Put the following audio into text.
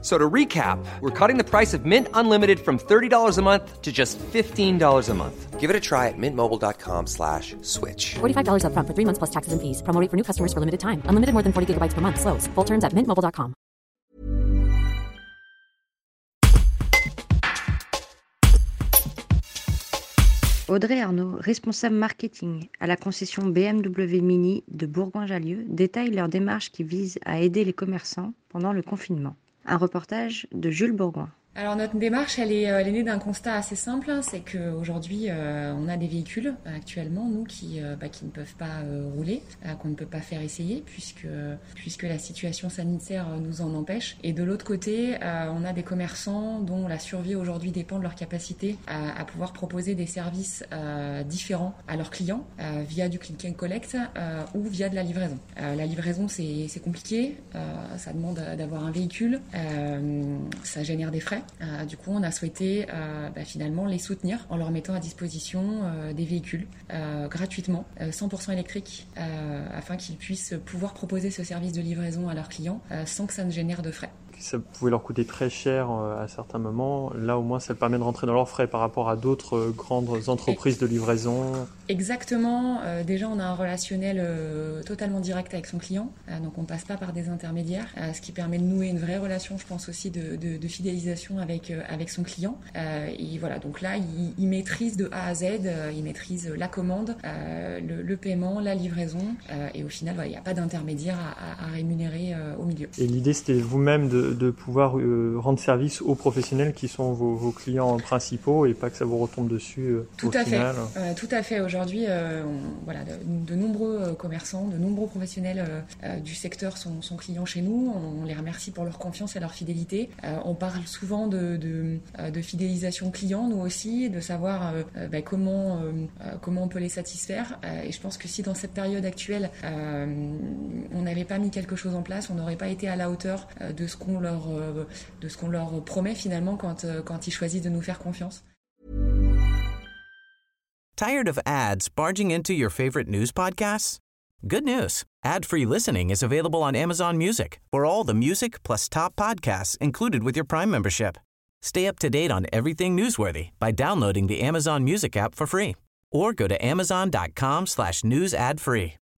So to recap, we're cutting the price of Mint Unlimited from $30 a month to just $15 a month. Give it a try at mintmobile.com slash switch. $45 upfront for three months plus taxes and fees. Promo rate for new customers for limited time. Unlimited more than 40 gigabytes per month. Slows. Full terms at mintmobile.com. Audrey Arnaud, responsable marketing à la concession BMW Mini de Bourgoin-Jallieu, détaille leur démarche qui vise à aider les commerçants pendant le confinement. Un reportage de Jules Bourgoin. Alors notre démarche, elle est, euh, elle est née d'un constat assez simple, hein, c'est qu'aujourd'hui, euh, on a des véhicules actuellement, nous, qui, euh, bah, qui ne peuvent pas euh, rouler, euh, qu'on ne peut pas faire essayer, puisque, puisque la situation sanitaire nous en empêche. Et de l'autre côté, on a des commerçants dont la survie aujourd'hui dépend de leur capacité à, à pouvoir proposer des services différents à leurs clients, via du click and collect ou via de la livraison. la livraison, c'est compliqué, ça demande d'avoir un véhicule, ça génère des frais. Euh, du coup, on a souhaité euh, bah, finalement les soutenir en leur mettant à disposition euh, des véhicules gratuitement, 100% électriques, afin qu'ils puissent pouvoir proposer ce service de livraison à leurs clients sans que ça ne génère de frais ça pouvait leur coûter très cher euh, à certains moments. Là, au moins, ça permet de rentrer dans leurs frais par rapport à d'autres euh, grandes entreprises de livraison. Exactement. Euh, déjà, on a un relationnel totalement direct avec son client. donc, on passe pas par des intermédiaires, ce qui permet de nouer une vraie relation, je pense aussi, de, de, de fidélisation avec, avec son client. et voilà, donc là, il, il, maîtrise de A à Z, il maîtrise la commande, le, le, paiement, la livraison. et au final, il n'y a pas d'intermédiaire à, à, à, rémunérer au milieu. Et l'idée, c'était vous-même de de, pouvoir euh, rendre service aux professionnels qui sont vos, vos, clients principaux et pas que ça vous retombe dessus euh, tout au à final. Fait. Euh, tout à fait. Aujourd'hui, voilà, de, de, nombreux commerçants, de nombreux professionnels du secteur sont, sont, clients chez nous. On, les remercie pour leur confiance et leur fidélité. on parle souvent de, de, fidélisation client, nous aussi, de savoir bah, comment, comment on peut les satisfaire. et je pense que si dans cette période actuelle, on n'avait pas mis quelque chose en place, on n'aurait pas été à la hauteur de ce qu'on leur, euh, de ce qu'on leur promet finalement quand, euh, quand ils choisissent de nous faire confiance. Tired of ads barging into your favorite news podcasts? Good news. Ad-free listening is available on Amazon Music for all the music plus top podcasts included with your Prime membership. Stay up to date on everything newsworthy by downloading the Amazon Music app for free or go to amazon.com slash news ad free.